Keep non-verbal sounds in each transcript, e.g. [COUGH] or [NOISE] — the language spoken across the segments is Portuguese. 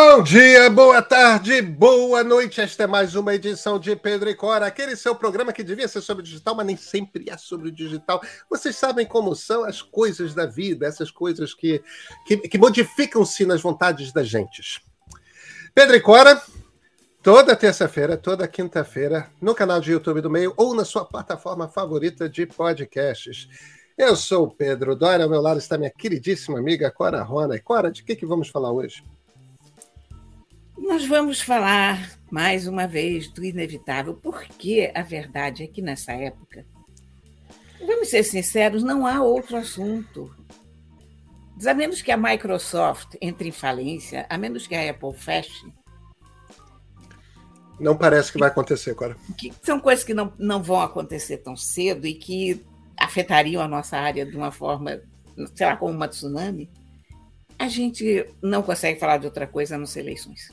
Bom dia, boa tarde, boa noite. Esta é mais uma edição de Pedro e Cora, aquele seu programa que devia ser sobre digital, mas nem sempre é sobre o digital. Vocês sabem como são as coisas da vida, essas coisas que, que, que modificam-se nas vontades das gentes. Pedro e Cora, toda terça-feira, toda quinta-feira, no canal de YouTube do Meio ou na sua plataforma favorita de podcasts. Eu sou o Pedro Dória, ao meu lado está minha queridíssima amiga Cora Rona. E Cora, de que, que vamos falar hoje? Nós vamos falar mais uma vez do inevitável, porque a verdade é que nessa época, vamos ser sinceros, não há outro assunto. A menos que a Microsoft entre em falência, a menos que a Apple feche. Não parece que vai acontecer, agora. Que são coisas que não, não vão acontecer tão cedo e que afetariam a nossa área de uma forma, sei lá, como uma tsunami. A gente não consegue falar de outra coisa a não ser eleições.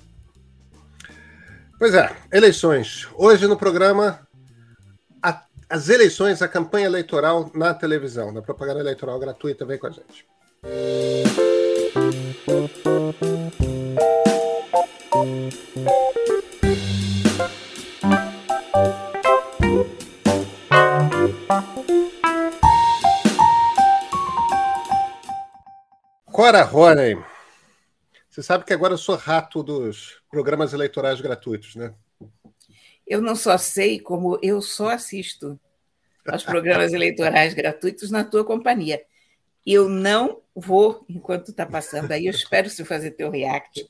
Pois é, eleições. Hoje no programa, a, as eleições, a campanha eleitoral na televisão, na propaganda eleitoral gratuita, vem com a gente. Cora Roney. Você sabe que agora eu sou rato dos programas eleitorais gratuitos, né? Eu não só sei, como eu só assisto aos programas [LAUGHS] eleitorais gratuitos na tua companhia. Eu não vou, enquanto está passando aí, eu espero se fazer teu react.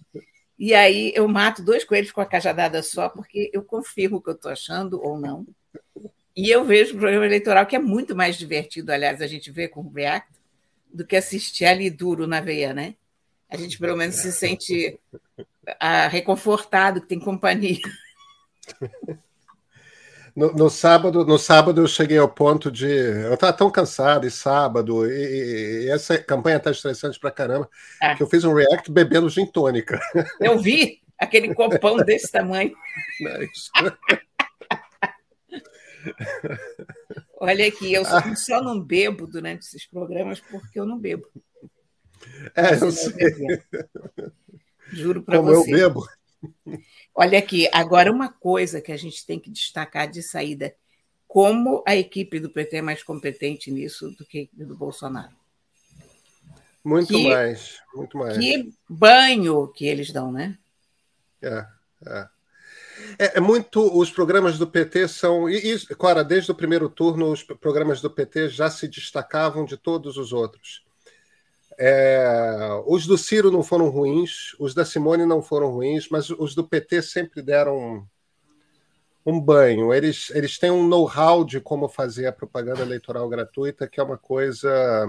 E aí eu mato dois coelhos com a cajadada só, porque eu confirmo o que eu estou achando ou não. E eu vejo o programa eleitoral, que é muito mais divertido, aliás, a gente vê com o react, do que assistir ali duro na veia, né? A gente pelo menos se sente ah, reconfortado, que tem companhia. [LAUGHS] No, no, sábado, no sábado eu cheguei ao ponto de. Eu estava tão cansado, e sábado, e, e essa campanha está estressante pra caramba, ah. que eu fiz um react bebendo gin tônica. [LAUGHS] Eu vi aquele copão desse tamanho. Olha aqui, eu só, ah. só não bebo durante esses programas porque eu não bebo. É, eu sei. Juro para você. Como eu bebo. Olha aqui, agora uma coisa que a gente tem que destacar de saída: como a equipe do PT é mais competente nisso do que do Bolsonaro. Muito que, mais, muito mais. Que banho que eles dão, né? É, é. É, é, muito. Os programas do PT são. E, e, desde o primeiro turno, os programas do PT já se destacavam de todos os outros. É, os do Ciro não foram ruins, os da Simone não foram ruins, mas os do PT sempre deram um, um banho. Eles, eles têm um know-how de como fazer a propaganda eleitoral gratuita, que é uma coisa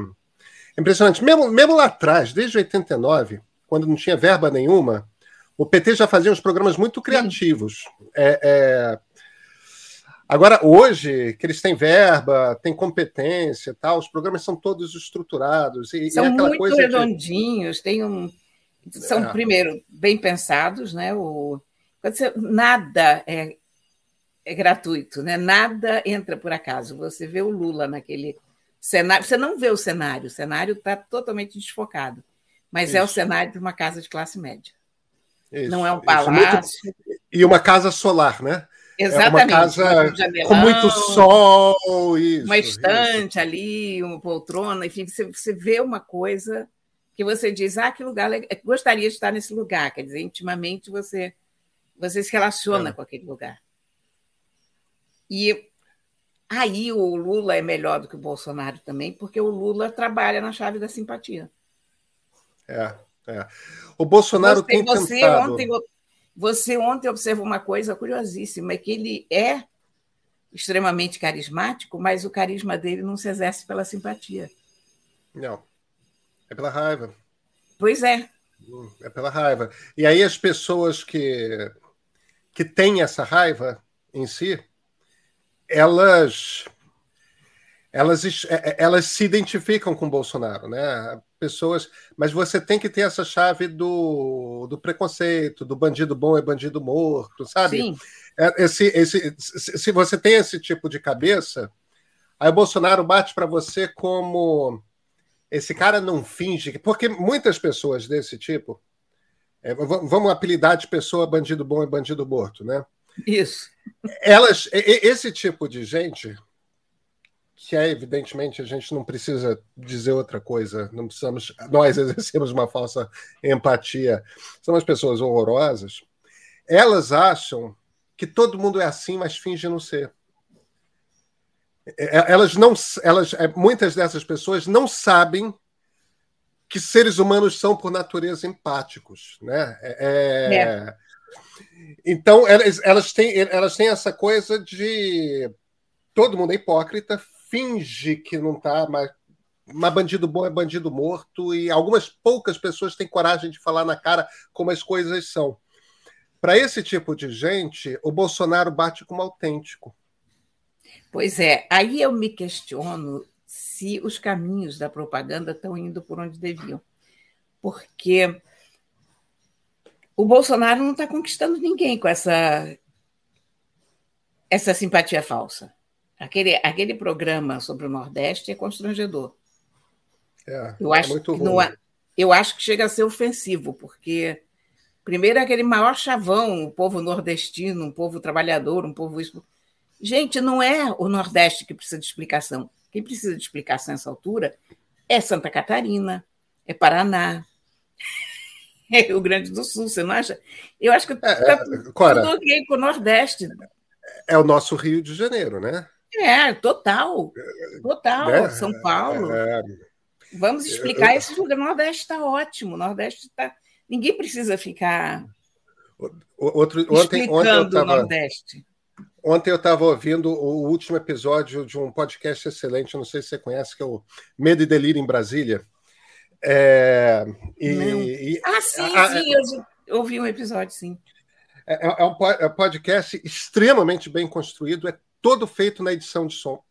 impressionante. Mesmo, mesmo lá atrás, desde 89, quando não tinha verba nenhuma, o PT já fazia uns programas muito criativos. É, é, Agora, hoje, que eles têm verba, têm competência tal, os programas são todos estruturados. E, são e muito redondinhos, de... tem um. São, é. primeiro, bem pensados, né? O, nada é, é gratuito, né? Nada entra por acaso. Você vê o Lula naquele cenário. Você não vê o cenário, o cenário está totalmente desfocado. Mas Isso. é o cenário de uma casa de classe média. Isso. Não é um palácio. Muito... E uma casa solar, né? Exatamente. É uma casa um com muito sol. Isso, uma estante isso. ali, uma poltrona, enfim, você, você vê uma coisa que você diz, ah, que lugar, gostaria de estar nesse lugar. Quer dizer, intimamente você, você se relaciona é. com aquele lugar. E aí o Lula é melhor do que o Bolsonaro também, porque o Lula trabalha na chave da simpatia. É, é. O Bolsonaro você, tem você tentado... Ontem, você ontem observou uma coisa curiosíssima, é que ele é extremamente carismático, mas o carisma dele não se exerce pela simpatia. Não. É pela raiva. Pois é. Hum, é pela raiva. E aí as pessoas que, que têm essa raiva em si, elas elas, é, é, elas se identificam com Bolsonaro, né? Pessoas, mas você tem que ter essa chave do, do preconceito, do bandido bom é bandido morto, sabe? Sim. É, esse, esse, se você tem esse tipo de cabeça, aí o Bolsonaro bate para você como esse cara não finge, porque muitas pessoas desse tipo É, vamos apelidar de pessoa bandido bom e bandido morto, né? Isso. Elas, esse tipo de gente, que é evidentemente a gente não precisa dizer outra coisa, não precisamos, nós [LAUGHS] exercemos uma falsa empatia, são as pessoas horrorosas. Elas acham que todo mundo é assim, mas finge não ser. É, elas não, elas, é, muitas dessas pessoas não sabem que seres humanos são por natureza empáticos, né? É, é... é. Então elas, elas têm elas têm essa coisa de todo mundo é hipócrita, finge que não está, mas, mas bandido bom é bandido morto e algumas poucas pessoas têm coragem de falar na cara como as coisas são. Para esse tipo de gente, o Bolsonaro bate como autêntico. Pois é, aí eu me questiono se os caminhos da propaganda estão indo por onde deviam. Porque o Bolsonaro não está conquistando ninguém com essa, essa simpatia falsa. Aquele, aquele programa sobre o Nordeste é constrangedor. É, eu, é acho muito que não, eu acho que chega a ser ofensivo, porque, primeiro, é aquele maior chavão, o povo nordestino, um povo trabalhador, um povo. Gente, não é o Nordeste que precisa de explicação. Quem precisa de explicação nessa altura é Santa Catarina, é Paraná, [LAUGHS] é Rio Grande do Sul, você não acha? Eu acho que está é, é, tudo ok com o Nordeste. É o nosso Rio de Janeiro, né? É, total. Total. É, São Paulo. É, Vamos explicar. Eu, Esse lugar, Nordeste está ótimo. O Nordeste está. Ninguém precisa ficar. Outro, ontem, ontem eu tava, Nordeste. Ontem eu estava ouvindo o último episódio de um podcast excelente, não sei se você conhece, que é o Medo e Delírio em Brasília. É, e, e, ah, sim, a, sim, eu ouvi um episódio, sim. É, é, um, é um podcast extremamente bem construído, é todo feito na edição de som.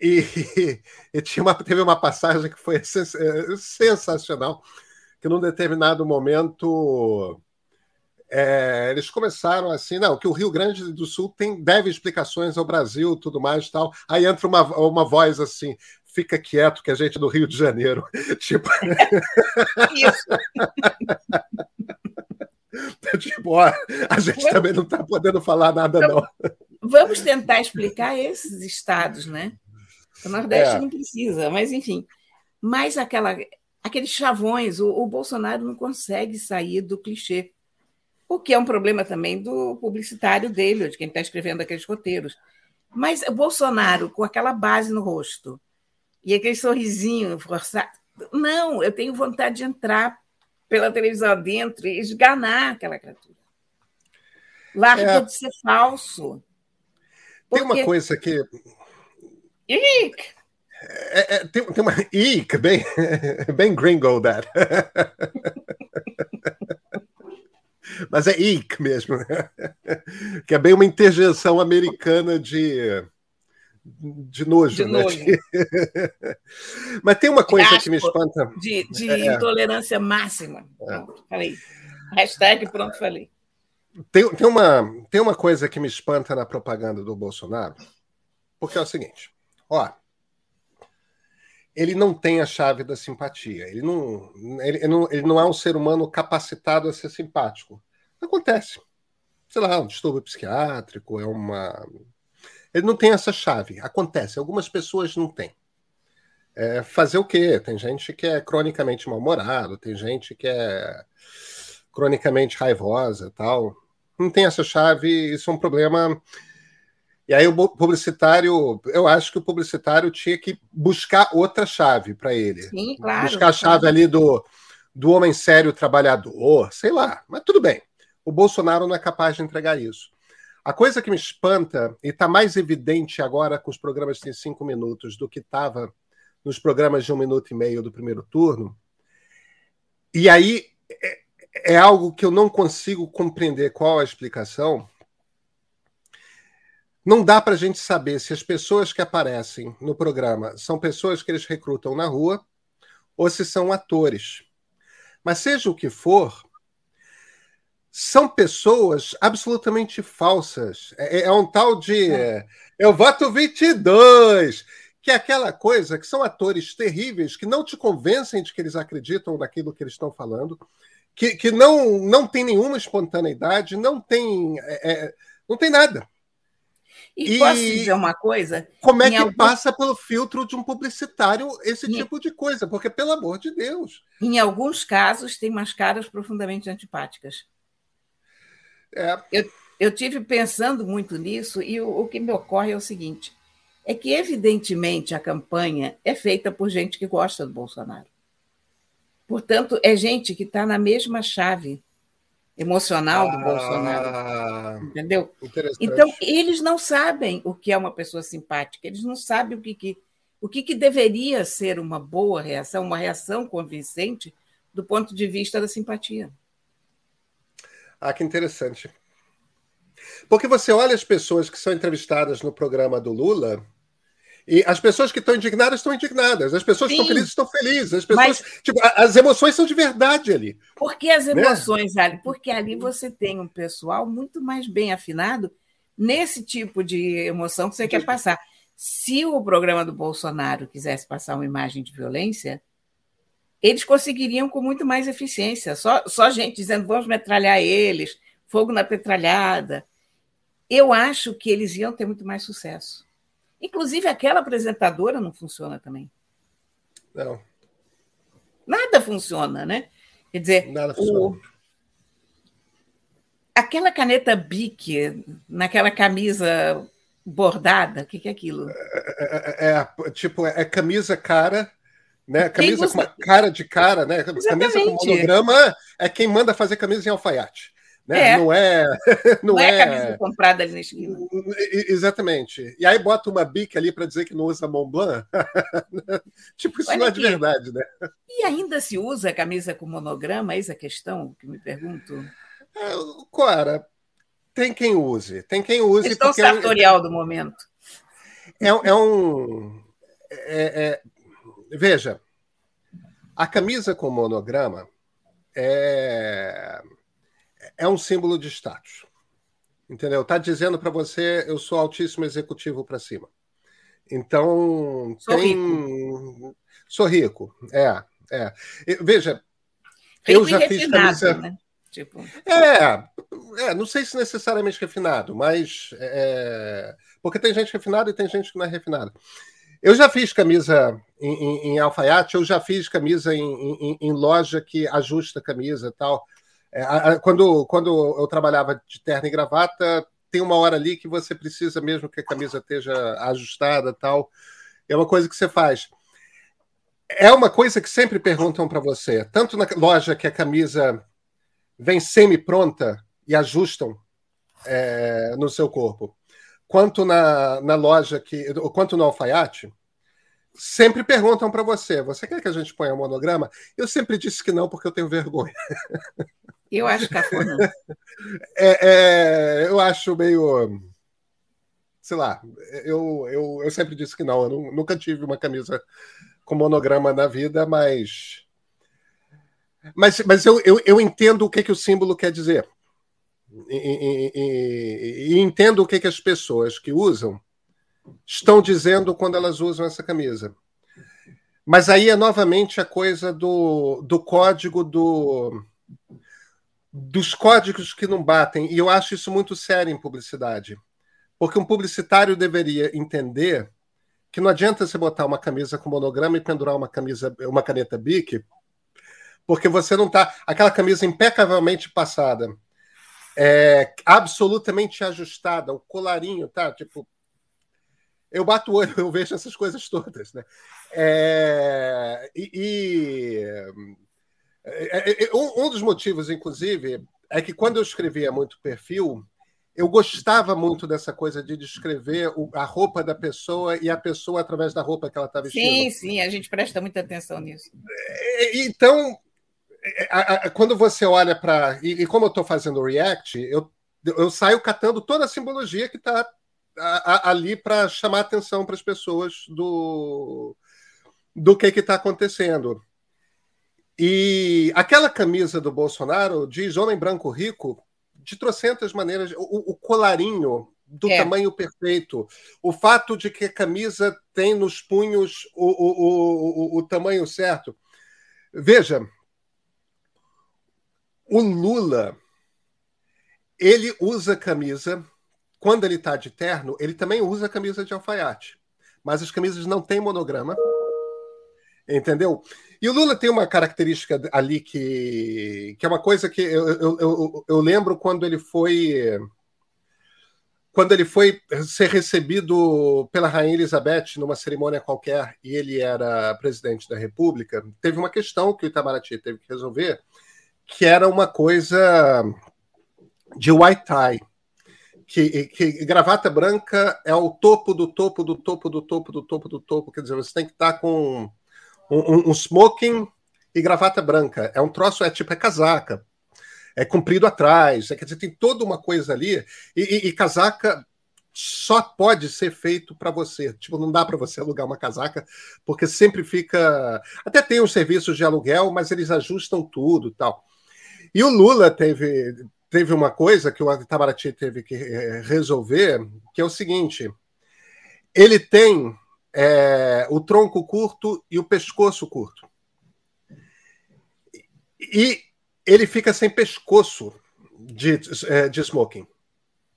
E, [LAUGHS] e tinha uma, teve uma passagem que foi [LAUGHS] sensacional, que num determinado momento é, eles começaram assim, não, que o Rio Grande do Sul tem deve explicações ao Brasil, tudo mais tal. Aí entra uma, uma voz assim, fica quieto que a gente é do Rio de Janeiro. [LAUGHS] tipo. Isso. tipo, ó, a gente também não está podendo falar nada, não. Vamos tentar explicar esses estados, né? O Nordeste é. não precisa, mas enfim. Mas aquela, aqueles chavões, o, o Bolsonaro não consegue sair do clichê. O que é um problema também do publicitário dele, de quem está escrevendo aqueles roteiros. Mas o Bolsonaro, com aquela base no rosto e aquele sorrisinho forçado. Não, eu tenho vontade de entrar pela televisão dentro e esganar aquela criatura. Larga é. de ser falso. Tem uma coisa que. Ick! É, é, tem, tem uma. [LAUGHS] Ick, bem, [LAUGHS] bem gringo that. [LAUGHS] Mas é ick mesmo, né? que é bem uma interjeição americana de, de nojo. De né? nojo. Mas tem uma coisa Asco, que me espanta. De, de é, intolerância máxima. Pronto, falei. Hashtag pronto, falei. Tem, tem, uma, tem uma coisa que me espanta na propaganda do Bolsonaro, porque é o seguinte: ó, ele não tem a chave da simpatia. Ele não, ele, não, ele não é um ser humano capacitado a ser simpático. Acontece. Sei lá, um distúrbio psiquiátrico, é uma. Ele não tem essa chave. Acontece. Algumas pessoas não têm. É fazer o quê? Tem gente que é cronicamente mal-humorado, tem gente que é cronicamente raivosa tal não tem essa chave, isso é um problema. E aí o publicitário, eu acho que o publicitário tinha que buscar outra chave para ele. Sim, claro. Buscar a chave ali do, do homem sério trabalhador, sei lá, mas tudo bem. O Bolsonaro não é capaz de entregar isso. A coisa que me espanta, e está mais evidente agora com os programas de cinco minutos do que estava nos programas de um minuto e meio do primeiro turno, e aí é, é algo que eu não consigo compreender qual a explicação. Não dá para a gente saber se as pessoas que aparecem no programa são pessoas que eles recrutam na rua ou se são atores. Mas seja o que for, são pessoas absolutamente falsas. É, é um tal de é. eu voto 22, que é aquela coisa que são atores terríveis que não te convencem de que eles acreditam naquilo que eles estão falando que, que não, não tem nenhuma espontaneidade, não tem, é, é não tem nada. E, e, posso dizer uma coisa? Como é que algum... passa pelo filtro de um publicitário esse tipo de coisa? Porque, pelo amor de Deus. Em alguns casos, tem umas caras profundamente antipáticas. É. Eu, eu tive pensando muito nisso, e o, o que me ocorre é o seguinte: é que, evidentemente, a campanha é feita por gente que gosta do Bolsonaro. Portanto, é gente que está na mesma chave emocional do ah, Bolsonaro. Entendeu? Então, eles não sabem o que é uma pessoa simpática, eles não sabem o que, que, o que, que deveria ser uma boa reação, uma reação convincente do ponto de vista da simpatia. Ah, que interessante. Porque você olha as pessoas que são entrevistadas no programa do Lula, e as pessoas que estão indignadas estão indignadas, as pessoas Sim. que estão felizes estão felizes, as pessoas, Mas... tipo, as emoções são de verdade ali. Por que as né? emoções, né? Ali? Porque ali você tem um pessoal muito mais bem afinado nesse tipo de emoção que você quer passar. Se o programa do Bolsonaro quisesse passar uma imagem de violência, eles conseguiriam com muito mais eficiência. Só, só gente dizendo vamos metralhar eles, fogo na petralhada. Eu acho que eles iam ter muito mais sucesso. Inclusive, aquela apresentadora não funciona também. Não. Nada funciona, né? Quer dizer, Nada funciona. O... aquela caneta Bic naquela camisa bordada, o que, que é aquilo? É, é, é, tipo, é camisa cara, né? Camisa com cara de cara, né? Exatamente. Camisa com monograma é quem manda fazer camisa em alfaiate. Né? É. Não é. [LAUGHS] Não, não é, é camisa comprada ali na esquina. Exatamente. E aí bota uma bica ali para dizer que não usa Mont Blanc. [LAUGHS] tipo, isso Olha não é de verdade, né? E ainda se usa camisa com monograma? Eis a questão que me pergunto. É, Cora, tem quem use. Tem quem use. Questão sartorial é, do momento. É, é um. É, é, veja, a camisa com monograma é é um símbolo de status. Entendeu? Está dizendo para você, eu sou altíssimo executivo para cima. Então, sou tem... rico. Sou rico, é. é. Veja, eu já fiz camisa. Né? Tipo... É, é, não sei se necessariamente refinado, mas. É... Porque tem gente refinada e tem gente que não é refinada. Eu já fiz camisa em, em, em alfaiate, eu já fiz camisa em, em, em loja que ajusta a camisa e tal. É, quando, quando eu trabalhava de terno e gravata, tem uma hora ali que você precisa mesmo que a camisa esteja ajustada tal. É uma coisa que você faz. É uma coisa que sempre perguntam para você, tanto na loja que a camisa vem semi-pronta e ajustam é, no seu corpo, quanto na, na loja que, quanto no alfaiate, sempre perguntam para você: você quer que a gente ponha um monograma? Eu sempre disse que não, porque eu tenho vergonha. [LAUGHS] Eu acho cafona. [LAUGHS] É, é, eu acho meio. Sei lá, eu, eu, eu sempre disse que não. Eu nunca tive uma camisa com monograma na vida, mas. Mas, mas eu, eu, eu entendo o que, que o símbolo quer dizer. E, e, e, e entendo o que, que as pessoas que usam estão dizendo quando elas usam essa camisa. Mas aí é novamente a coisa do, do código do dos códigos que não batem, e eu acho isso muito sério em publicidade. Porque um publicitário deveria entender que não adianta você botar uma camisa com monograma e pendurar uma camisa, uma caneta Bic, porque você não está aquela camisa impecavelmente passada, é, absolutamente ajustada, o colarinho, tá? Tipo, eu bato o olho, [LAUGHS] eu vejo essas coisas todas, né? É, e, e um, dos motivos, inclusive, é que quando eu escrevia muito perfil, eu gostava muito dessa coisa de descrever a roupa da pessoa e a pessoa através da roupa que ela está vestindo. Sim, sim, a gente presta muita atenção nisso. Então, quando você olha para. E, como eu estou fazendo o React, eu, eu saio catando toda a simbologia que está ali para chamar atenção para as pessoas do, do que está acontecendo. E aquela camisa do Bolsonaro diz homem branco rico de trocentas maneiras. O, o colarinho do é. tamanho perfeito, o fato de que a camisa tem nos punhos o, o, o, o tamanho certo. Veja, o Lula ele usa camisa quando ele está de terno, ele também usa camisa de alfaiate, mas as camisas não têm monograma, entendeu? E o Lula tem uma característica ali que, que é uma coisa que eu, eu, eu, eu lembro quando ele foi quando ele foi ser recebido pela Rainha Elizabeth numa cerimônia qualquer e ele era presidente da República, teve uma questão que o Itamaraty teve que resolver, que era uma coisa de white tie. Que, que, gravata branca é o topo do topo do topo do topo do topo do topo. Quer dizer, você tem que estar com um, um, smoking e gravata branca. É um troço, é tipo, é casaca é comprido atrás, é, quer dizer, tem toda uma coisa ali, e, e, e casaca só pode ser feito para você. Tipo, não dá para você alugar uma casaca, porque sempre fica. Até tem os serviços de aluguel, mas eles ajustam tudo tal. E o Lula teve, teve uma coisa que o Itamaraty teve que eh, resolver, que é o seguinte: ele tem é, o tronco curto e o pescoço curto. E ele fica sem pescoço de, é, de smoking.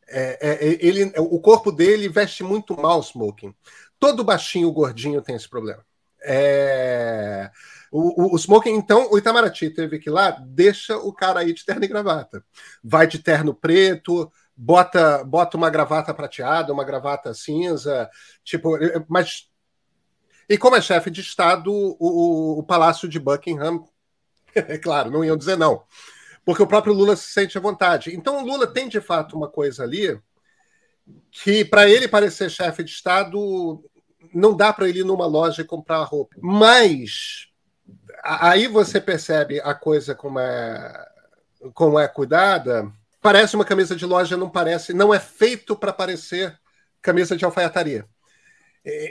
É, é, ele, o corpo dele veste muito mal smoking. Todo baixinho, gordinho tem esse problema. É, o, o, o, smoking, então, o Itamaraty teve que ir lá, deixa o cara aí de terno e gravata. Vai de terno preto, bota, bota uma gravata prateada, uma gravata cinza, tipo, mas. E como é chefe de Estado, o, o Palácio de Buckingham [LAUGHS] é claro, não iam dizer não. Porque o próprio Lula se sente à vontade. Então o Lula tem de fato uma coisa ali que, para ele parecer chefe de Estado, não dá para ele ir numa loja e comprar roupa. Mas aí você percebe a coisa como é, como é cuidada. Parece uma camisa de loja, não parece, não é feito para parecer camisa de alfaiataria.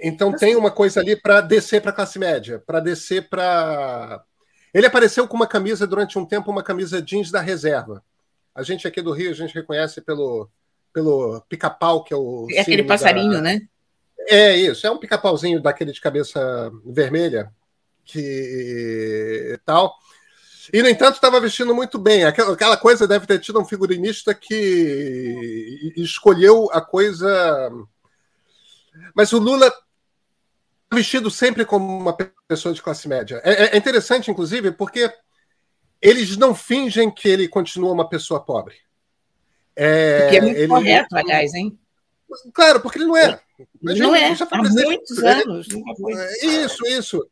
Então tem uma coisa ali para descer para a classe média, para descer para ele apareceu com uma camisa durante um tempo, uma camisa jeans da reserva. A gente aqui do Rio, a gente reconhece pelo, pelo pica-pau, que é o. É aquele passarinho, da... né? É isso, é um pica-pauzinho daquele de cabeça vermelha, que tal. E, no entanto, estava vestindo muito bem. Aquela coisa deve ter tido um figurinista que escolheu a coisa. Mas o Lula vestido sempre como uma pessoa de classe média. É, é, interessante, inclusive, porque eles não fingem que ele continua uma pessoa pobre. É, que é muito ele... correto, aliás, hein? Claro, porque ele não é. Ele não é, há muitos anos. Isso, isso.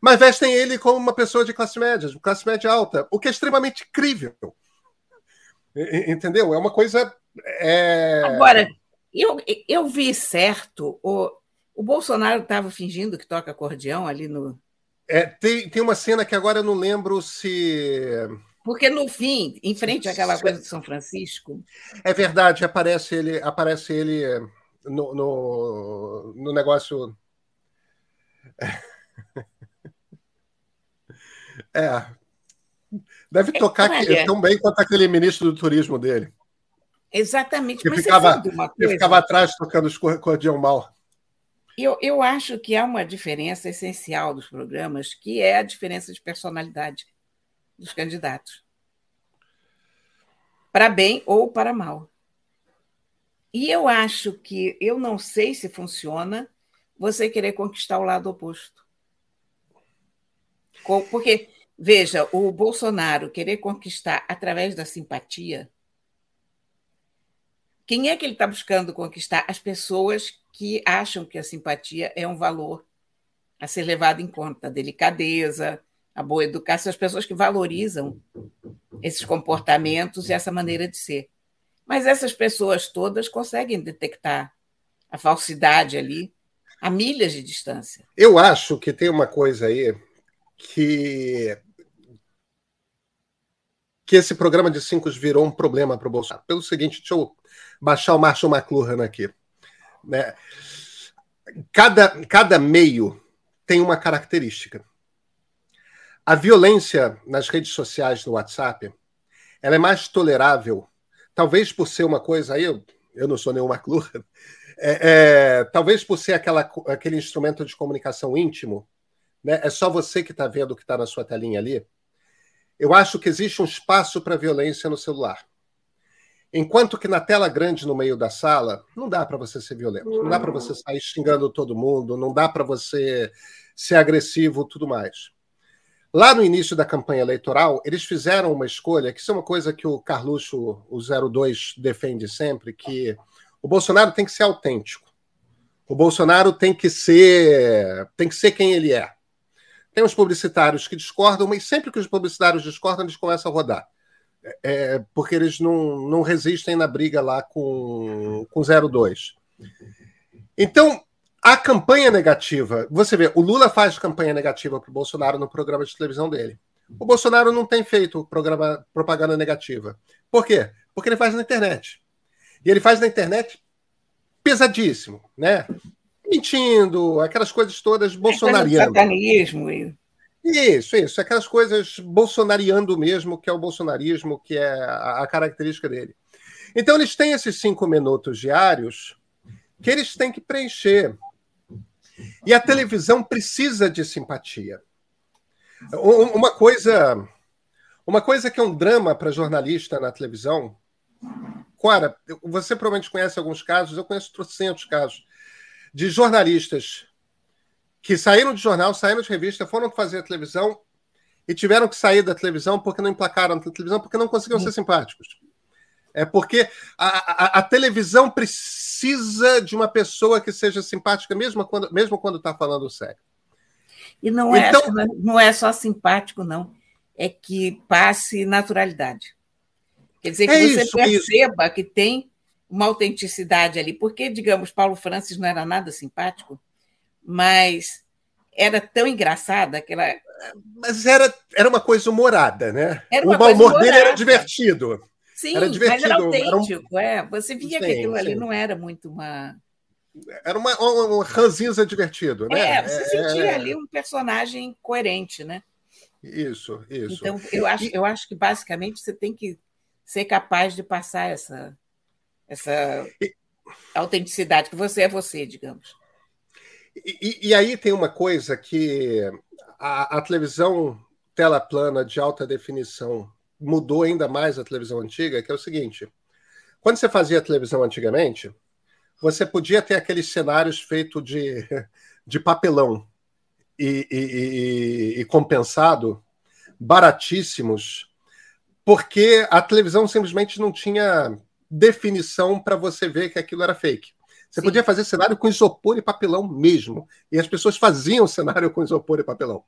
Mas vestem ele como uma pessoa de classe média, de classe média alta, o que é extremamente crível. Entendeu? É uma coisa. É... Agora, eu, eu vi certo o, o Bolsonaro estava fingindo que toca acordeão ali no. É, tem, tem uma cena que agora eu não lembro se. Porque no fim, em frente àquela coisa de São Francisco. É verdade, aparece ele, aparece ele no, no, no negócio. [LAUGHS] É. Deve tocar é, tão bem quanto aquele ministro do turismo dele. Exatamente. Que ficava, que ficava atrás tocando o acordeão mal. Eu, eu acho que há uma diferença essencial dos programas, que é a diferença de personalidade dos candidatos. Para bem ou para mal. E eu acho que, eu não sei se funciona você querer conquistar o lado oposto. Porque, veja, o Bolsonaro querer conquistar através da simpatia. Quem é que ele está buscando conquistar? As pessoas que acham que a simpatia é um valor a ser levado em conta, a delicadeza, a boa educação, as pessoas que valorizam esses comportamentos e essa maneira de ser. Mas essas pessoas todas conseguem detectar a falsidade ali a milhas de distância. Eu acho que tem uma coisa aí que que esse programa de cinco virou um problema para o Bolsonaro. Pelo seguinte, deixa eu baixar o Marshall McLuhan aqui. Né? Cada, cada meio tem uma característica. A violência nas redes sociais, no WhatsApp, ela é mais tolerável, talvez por ser uma coisa eu, eu não sou nenhum McLuhan, é, é, talvez por ser aquela, aquele instrumento de comunicação íntimo, né? é só você que está vendo o que está na sua telinha ali. eu acho que existe um espaço para violência no celular. Enquanto que na tela grande no meio da sala, não dá para você ser violento, não dá para você sair xingando todo mundo, não dá para você ser agressivo, tudo mais. Lá no início da campanha eleitoral, eles fizeram uma escolha, que isso é uma coisa que o Carluxo, o 02, defende sempre, que o Bolsonaro tem que ser autêntico. O Bolsonaro tem que ser, tem que ser quem ele é. Tem os publicitários que discordam, mas sempre que os publicitários discordam, eles começam a rodar. É, porque eles não, não resistem na briga lá com, com 02. Então, a campanha negativa, você vê, o Lula faz campanha negativa para o Bolsonaro no programa de televisão dele. O Bolsonaro não tem feito programa propaganda negativa. Por quê? Porque ele faz na internet. E ele faz na internet pesadíssimo, né? Mentindo, aquelas coisas todas bolsonarianas. Isso, isso, aquelas coisas bolsonariando mesmo, que é o bolsonarismo, que é a, característica dele. Então eles têm esses cinco minutos diários que eles têm que preencher. E a televisão precisa de simpatia. Uma coisa, uma coisa que é um drama para jornalista na televisão. Cora, você provavelmente conhece alguns casos, eu conheço trocentos casos de jornalistas que saíram de jornal, saíram de revista, foram fazer a televisão e tiveram que sair da televisão porque não emplacaram na televisão, porque não conseguiam ser simpáticos. É porque a, a, a, televisão precisa de uma pessoa que seja simpática, mesmo quando mesmo quando está falando sério. E não é, então, não é só simpático, não. É que passe naturalidade. Quer dizer, que é você isso, perceba isso. que tem uma autenticidade ali. Porque, digamos, Paulo Francis não era nada simpático, mas era tão engraçada aquela. Mas era, era uma coisa humorada, né? o mau humor dele era divertido. Sim, era divertido. mas era autêntico, era um... é. Você via sim, que aquilo sim. ali não era muito uma. Era uma, um, um ranzinza divertido, né? É, você é, sentia é... ali um personagem coerente, né? Isso, isso. Então, eu acho, eu acho que basicamente você tem que ser capaz de passar essa, essa e... autenticidade, que você é você, digamos. E, e aí tem uma coisa que a, a televisão tela plana de alta definição mudou ainda mais a televisão antiga, que é o seguinte: quando você fazia televisão antigamente, você podia ter aqueles cenários feitos de, [LAUGHS] de papelão e, e, e, e compensado, baratíssimos, porque a televisão simplesmente não tinha definição para você ver que aquilo era fake. Você Sim. podia fazer cenário com isopor e papelão mesmo. E as pessoas faziam [LAUGHS] cenário com isopor e papelão.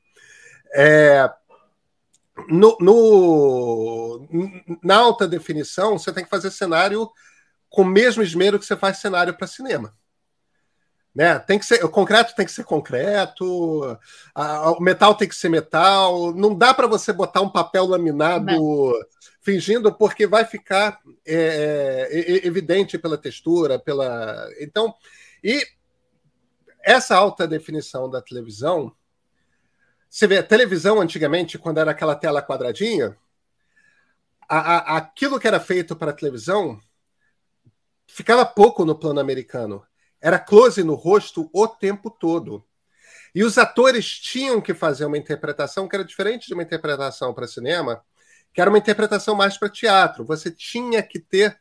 É, no, no, na alta definição, você tem que fazer cenário com o mesmo esmero que você faz cenário para cinema. Né? Tem que ser, o concreto tem que ser concreto, a, o metal tem que ser metal. Não dá para você botar um papel laminado não. fingindo, porque vai ficar é, é, evidente pela textura, pela. Então, e essa alta definição da televisão você vê, a televisão antigamente, quando era aquela tela quadradinha, a, a, aquilo que era feito para a televisão ficava pouco no plano americano. Era close no rosto o tempo todo. E os atores tinham que fazer uma interpretação que era diferente de uma interpretação para cinema, que era uma interpretação mais para teatro. Você tinha que ter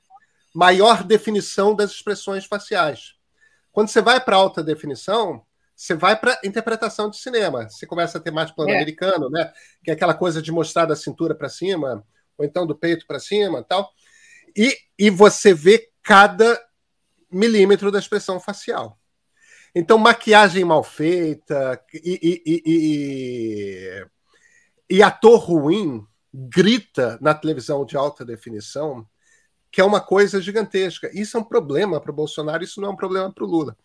maior definição das expressões faciais. Quando você vai para alta definição, você vai para interpretação de cinema. Você começa a ter mais plano é. americano, né? Que é aquela coisa de mostrar da cintura para cima, ou então do peito para cima, tal. E, e você vê cada milímetro da expressão facial. Então, maquiagem mal feita e, e, e, e, ator ruim grita na televisão de alta definição, que é uma coisa gigantesca. Isso é um problema para o Bolsonaro, isso não é um problema para o Lula.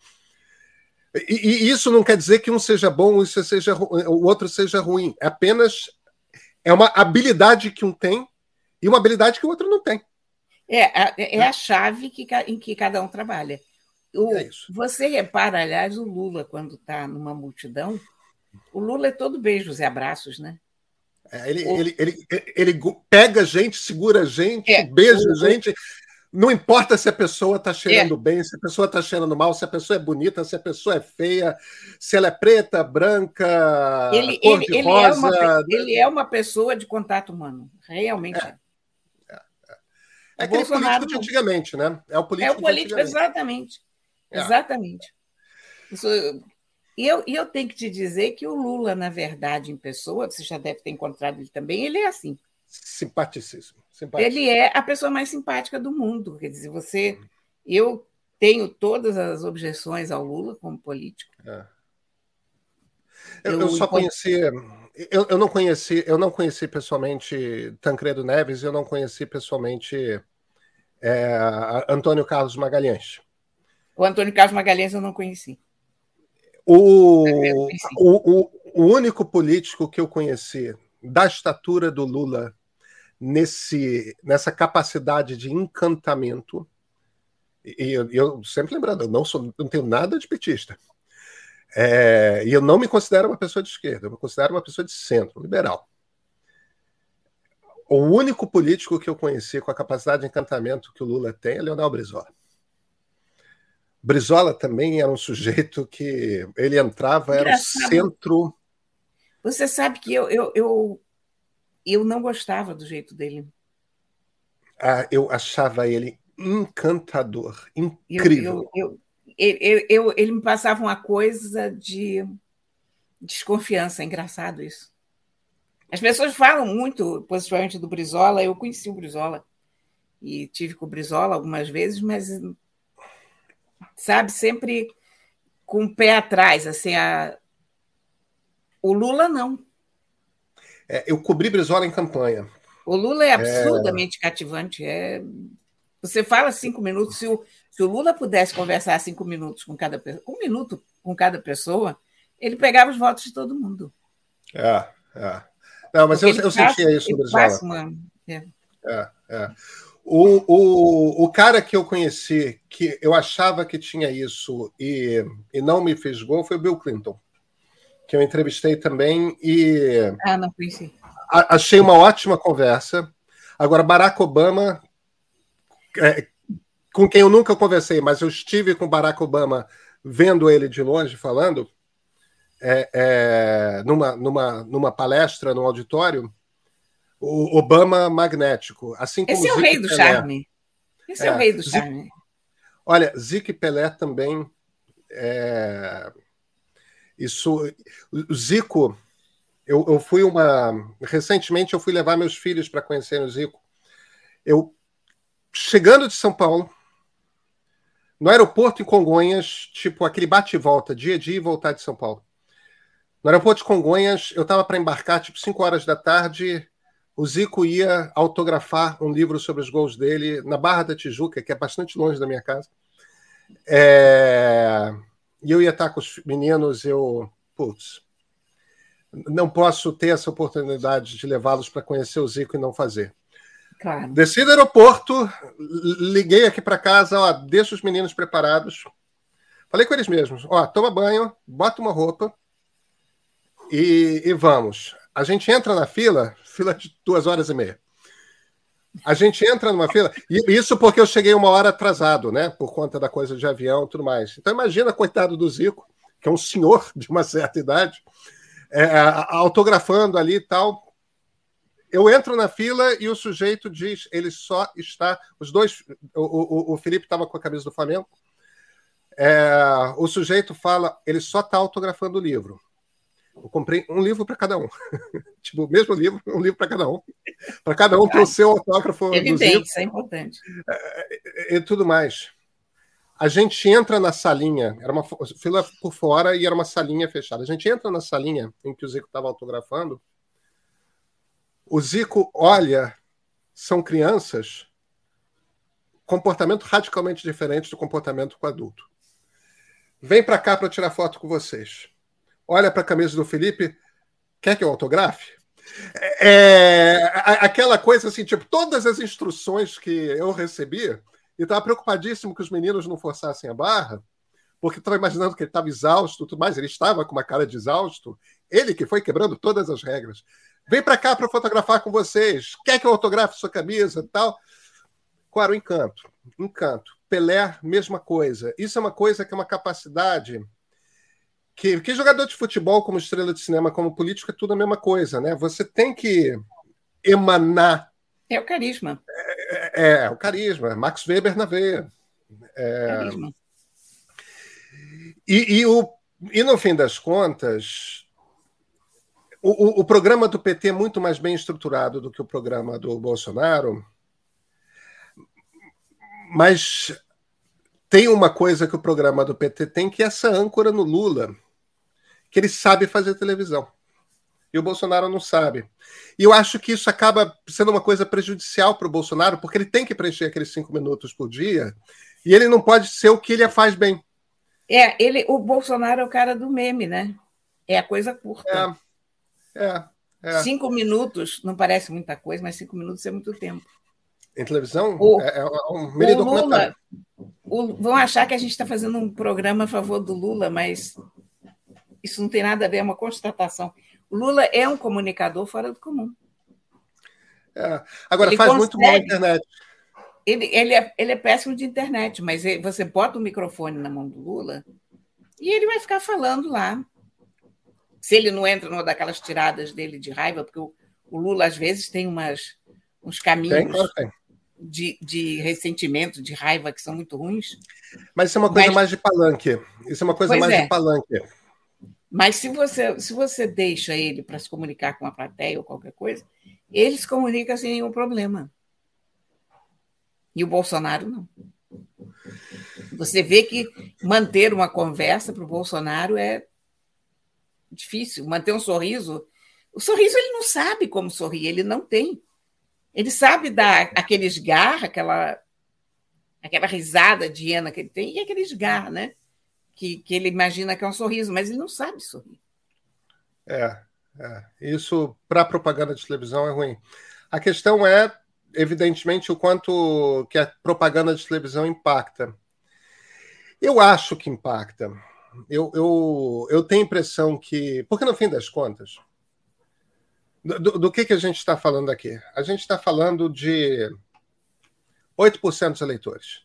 E, e, isso não quer dizer que um seja bom isso seja, o outro seja ruim. É apenas é uma habilidade que um tem e uma habilidade que o outro não tem. É, é a chave que, em que cada um trabalha. O, é você repara, aliás, o Lula, quando está numa multidão, o Lula é todo beijos e abraços, né? É, ele, o... ele, ele, ele, pega gente, segura gente, é, beija o... gente, Não importa se a pessoa está cheirando é. bem, se a pessoa está cheirando mal, se a pessoa é bonita, se a pessoa é feia, se ela é preta, branca, ele, cor de ele rosa. É uma, ele é uma pessoa de contato humano, realmente. É, é, é. É aquele político de antigamente, né? É o político, é o político exatamente. É. Exatamente. Isso, e eu, e eu tenho que te dizer que o Lula, na verdade, em pessoa, você já deve ter encontrado ele também, ele é assim. Simpaticíssimo. Ele é a pessoa mais simpática do mundo. Quer dizer, você. Eu tenho todas as objeções ao Lula como político. É. Eu, eu, só conheci. Eu, eu, não conheci, eu não conheci pessoalmente Tancredo Neves, eu não conheci pessoalmente é, Antônio Carlos Magalhães. O Antônio Carlos Magalhães eu não conheci. O, o, o, o único político que eu conheci da estatura do Lula nesse, nessa capacidade de encantamento. E eu, eu sempre lembrando, eu não, sou, não tenho nada de petista. É, e eu não me considero uma pessoa de esquerda, eu me considero uma pessoa de centro, liberal. O único político que eu conheci com a capacidade de encantamento que o Lula tem é Leonel Brizola. Brizola também era um sujeito que ele entrava, era o centro. Você sabe que eu, eu, eu eu não gostava do jeito dele. Ah, eu achava ele encantador, incrível. Eu, eu, eu, ele me passava uma coisa de desconfiança, é engraçado isso. As pessoas falam muito positivamente do Brizola, eu conheci o Brizola e tive com o Brizola algumas vezes, mas sabe, sempre com o pé atrás, assim, a... o Lula não. É, eu cobri Brizola em campanha. O Lula é absurdamente é... cativante. É... Você fala cinco minutos, se o, se o Lula pudesse conversar cinco minutos com cada pessoa, um minuto com cada pessoa, ele pegava os votos de todo mundo. É, é. Não, mas eu, eu sentia isso no Brizola. Uma... É. É, é. O, o, o cara que eu conheci, que eu achava que tinha isso e, e não me fez gol, foi o Bill Clinton que eu entrevistei também e. Ah, não conheci. Achei uma ótima conversa. Agora, Barack Obama, é, com quem eu nunca conversei, mas eu estive com Barack Obama vendo ele de longe falando, é, é, numa, numa, numa palestra no auditório, o Obama magnético. Assim como Esse é o rei do Pelé. charme. Esse é, é, o rei do charme. Olha, Zico Pelé também é, isso, o Zico, eu, eu fui uma. Recentemente eu fui levar meus filhos para conhecer o Zico. Eu chegando de São Paulo, no aeroporto em Congonhas, tipo aquele bate e volta, dia a dia e voltar de São Paulo. No aeroporto de Congonhas, eu estava para embarcar, tipo 5 horas da tarde. O Zico ia autografar um livro sobre os gols dele na Barra da Tijuca, que é bastante longe da minha casa. É e eu ia estar com os meninos, eu, putz, não posso ter essa oportunidade de levá-los para conhecer o Zico e não fazer. Claro. Desci do aeroporto, liguei aqui para casa, ó, deixa os meninos preparados. Falei com eles mesmos, ó, toma banho, bota uma roupa e, e vamos. A gente entra na fila, fila de duas horas e meia. A gente entra numa fila, e isso porque eu cheguei uma hora atrasado, né? Por conta da coisa de avião e tudo mais. Então, imagina, coitado do Zico, que é um senhor de uma certa idade, é, autografando ali e tal. Eu entro na fila e o sujeito diz: ele só está. Os dois. O, o, o Felipe estava com a camisa do Flamengo. É, o sujeito fala: ele só está autografando o livro. Eu comprei um livro para cada um. [LAUGHS] tipo, o mesmo livro, um livro para cada um. Para cada um ter o seu autógrafo. Evidente, isso é importante. E, e tudo mais. A gente entra na salinha, era uma fila por fora e era uma salinha fechada. A gente entra na salinha em que o Zico estava autografando. O Zico olha, são crianças, comportamento radicalmente diferente do comportamento com adulto. Vem para cá para tirar foto com vocês olha para a camisa do Felipe, quer que eu autografe? É, é aquela coisa assim, tipo, todas as instruções que eu recebi, e estava preocupadíssimo que os meninos não forçassem a barra, porque estava imaginando que ele estava exausto tudo mais, ele estava com uma cara de exausto, ele que foi quebrando todas as regras. Vem para cá para fotografar com vocês, quer que eu autografe sua camisa e tal? Qual era o encanto? encanto. Pelé, mesma coisa. Isso é uma coisa que é uma capacidade que, que jogador de futebol, como estrela de cinema, como político, é tudo a mesma coisa, né? Você tem que emanar. É o carisma. É, é, é o carisma. Max Weber na veia. É... Carisma. E, e, o, e no fim das contas, o, o, o, programa do PT é muito mais bem estruturado do que o programa do Bolsonaro, mas tem uma coisa que o programa do PT tem, que é essa âncora no Lula, que ele sabe fazer televisão. E o Bolsonaro não sabe. E eu acho que isso acaba sendo uma coisa prejudicial para o Bolsonaro, porque ele tem que preencher aqueles cinco minutos por dia, e ele não pode ser o que ele faz bem. É, ele, o Bolsonaro é o cara do meme, né? É a coisa curta. É, é, é. Cinco minutos não parece muita coisa, mas cinco minutos é muito tempo. Em televisão? O, é, é um mini documentário. O, vão achar que a gente está fazendo um programa a favor do Lula, mas isso não tem nada a ver, é uma constatação. O Lula é um comunicador fora do comum. É. Agora, ele faz consegue, muito mal a internet. Ele, ele, é, ele é péssimo de internet, mas você bota o microfone na mão do Lula e ele vai ficar falando lá. Se ele não entra numa daquelas tiradas dele de raiva, porque o, o Lula, às vezes, tem umas, uns caminhos. Tem, tem de, de ressentimento, de raiva, que são muito ruins. Mas isso é uma coisa Mas... mais de palanque. Isso é uma coisa pois mais é. de palanque. Mas se você, se você deixa ele para se comunicar com a plateia ou qualquer coisa, ele se comunica sem nenhum problema. E o Bolsonaro não. Você vê que manter uma conversa para o Bolsonaro é difícil. Manter um sorriso. O sorriso ele não sabe como sorrir, ele não tem. Ele sabe dar aquele esgar, aquela, aquela risada de hiena que ele tem, e aquele esgar, né? Que, que ele imagina que é um sorriso, mas ele não sabe sorrir. É, é. isso para propaganda de televisão é ruim. A questão é, evidentemente, o quanto que a propaganda de televisão impacta. Eu acho que impacta. Eu, eu, eu tenho a impressão que. Porque, no fim das contas, do, do que, que a gente está falando aqui? A gente está falando de 8% dos eleitores.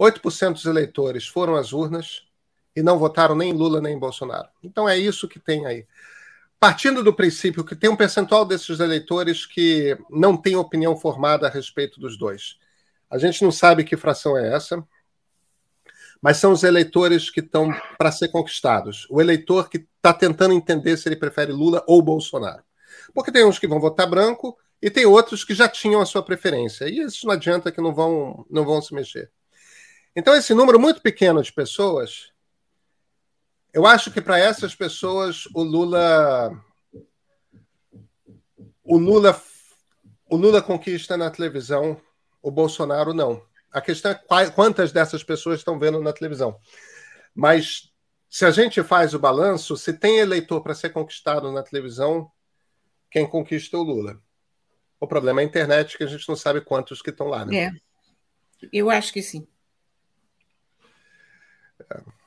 8% dos eleitores foram às urnas e não votaram nem Lula nem Bolsonaro. Então é isso que tem aí. Partindo do princípio que tem um percentual desses eleitores que não tem opinião formada a respeito dos dois. A gente não sabe que fração é essa, mas são os eleitores que estão para ser conquistados. O eleitor que está tentando entender se ele prefere Lula ou Bolsonaro. Porque tem uns que vão votar branco e tem outros que já tinham a sua preferência. E isso não adianta que não vão, não vão se mexer. Então, esse número muito pequeno de pessoas, eu acho que para essas pessoas o Lula. O Lula, o Lula conquista na televisão, o Bolsonaro não. A questão é quantas dessas pessoas estão vendo na televisão. Mas se a gente faz o balanço, se tem eleitor para ser conquistado na televisão, quem conquista o Lula. O problema é a internet, que a gente não sabe quantos que estão lá, né? É. Eu acho que sim. É.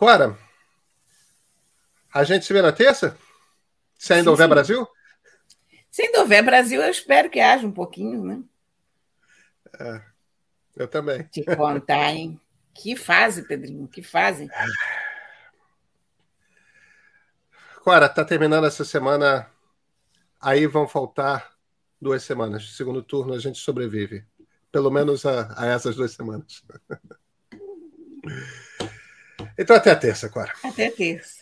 Cora, a gente se vê na terça? Se ainda sim, houver sim. Brasil? Se ainda houver Brasil, eu espero que haja um pouquinho, né? É, eu também. Te contar, hein? Que fase, Pedrinho, que fase. Cora, tá terminando essa semana Aí vão faltar duas semanas. Segundo turno, a gente sobrevive. Pelo menos a, a essas duas semanas. [LAUGHS] Então até a terça, Clara. Até a terça.